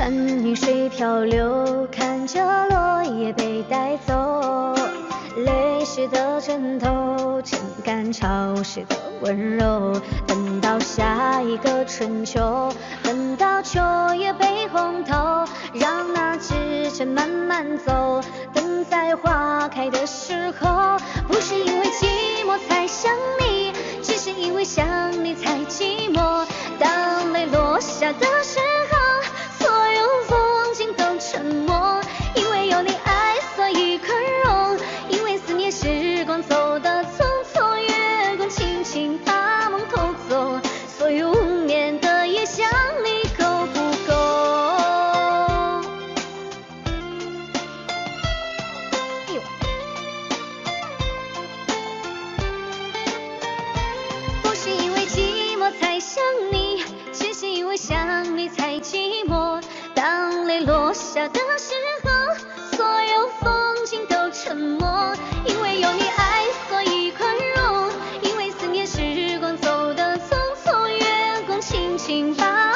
看云水漂流，看着落叶被带走，泪湿的枕头，情感潮湿的温柔。等到下一个春秋，等到秋叶被红透，让那指针慢慢走，等在花开的时候，不是因为寂寞才想你，只是因为想你才寂寞。当泪落下的时候，沉默，因为有你爱，所以宽容，因为思念时光走得匆匆，月光轻轻大的时候所有风景都沉默因为有你爱所以宽容因为思念时光走得匆匆月光轻轻把